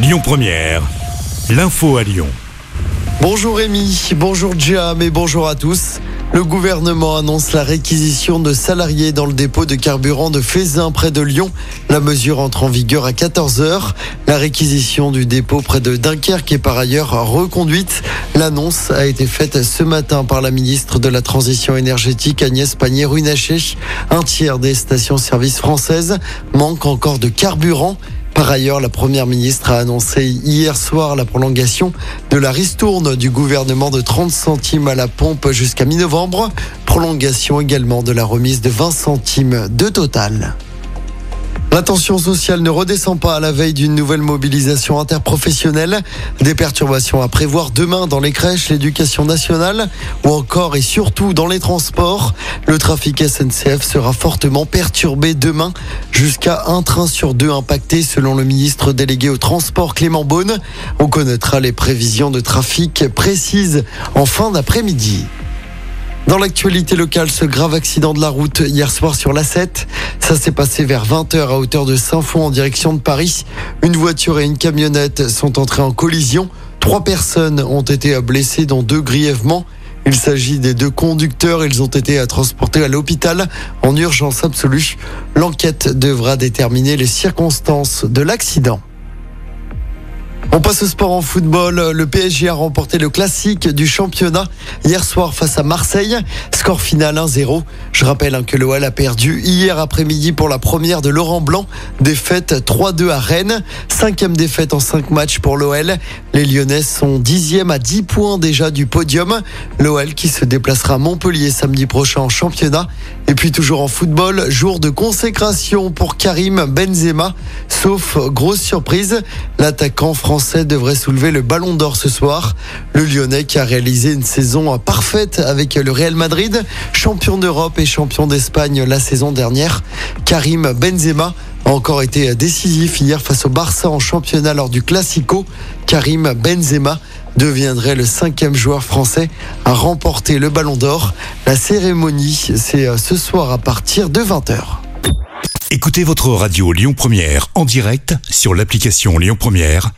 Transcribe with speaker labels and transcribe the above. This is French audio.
Speaker 1: Lyon Première, l'info à Lyon.
Speaker 2: Bonjour Rémi, bonjour Jam et bonjour à tous. Le gouvernement annonce la réquisition de salariés dans le dépôt de carburant de Fézin près de Lyon. La mesure entre en vigueur à 14h. La réquisition du dépôt près de Dunkerque est par ailleurs reconduite. L'annonce a été faite ce matin par la ministre de la Transition énergétique Agnès Pannier-Runacher. Un tiers des stations-service françaises manquent encore de carburant. Par ailleurs, la première ministre a annoncé hier soir la prolongation de la ristourne du gouvernement de 30 centimes à la pompe jusqu'à mi-novembre. Prolongation également de la remise de 20 centimes de total. La tension sociale ne redescend pas à la veille d'une nouvelle mobilisation interprofessionnelle. Des perturbations à prévoir demain dans les crèches, l'éducation nationale ou encore et surtout dans les transports. Le trafic SNCF sera fortement perturbé demain jusqu'à un train sur deux impacté selon le ministre délégué au transport Clément Beaune. On connaîtra les prévisions de trafic précises en fin d'après-midi. Dans l'actualité locale, ce grave accident de la route hier soir sur l'A7, ça s'est passé vers 20h à hauteur de Saint-Fond en direction de Paris. Une voiture et une camionnette sont entrées en collision. Trois personnes ont été blessées, dont deux grièvement. Il s'agit des deux conducteurs. Ils ont été transportés à l'hôpital en urgence absolue. L'enquête devra déterminer les circonstances de l'accident. On passe au sport en football. Le PSG a remporté le classique du championnat hier soir face à Marseille. Score final 1-0. Je rappelle hein, que l'OL a perdu hier après-midi pour la première de Laurent Blanc. Défaite 3-2 à Rennes. Cinquième défaite en cinq matchs pour l'OL. Les Lyonnais sont dixième à 10 points déjà du podium. L'OL qui se déplacera à Montpellier samedi prochain en championnat. Et puis toujours en football, jour de consécration pour Karim Benzema. Sauf grosse surprise, l'attaquant français devrait soulever le ballon d'or ce soir. Le Lyonnais qui a réalisé une saison parfaite avec le Real Madrid, champion d'Europe et champion d'Espagne la saison dernière. Karim Benzema a encore été décisif hier face au Barça en championnat lors du Classico. Karim Benzema deviendrait le cinquième joueur français à remporter le Ballon d'Or. La cérémonie, c'est ce soir à partir de 20h.
Speaker 1: Écoutez votre radio Lyon Première en direct sur l'application Lyon Première,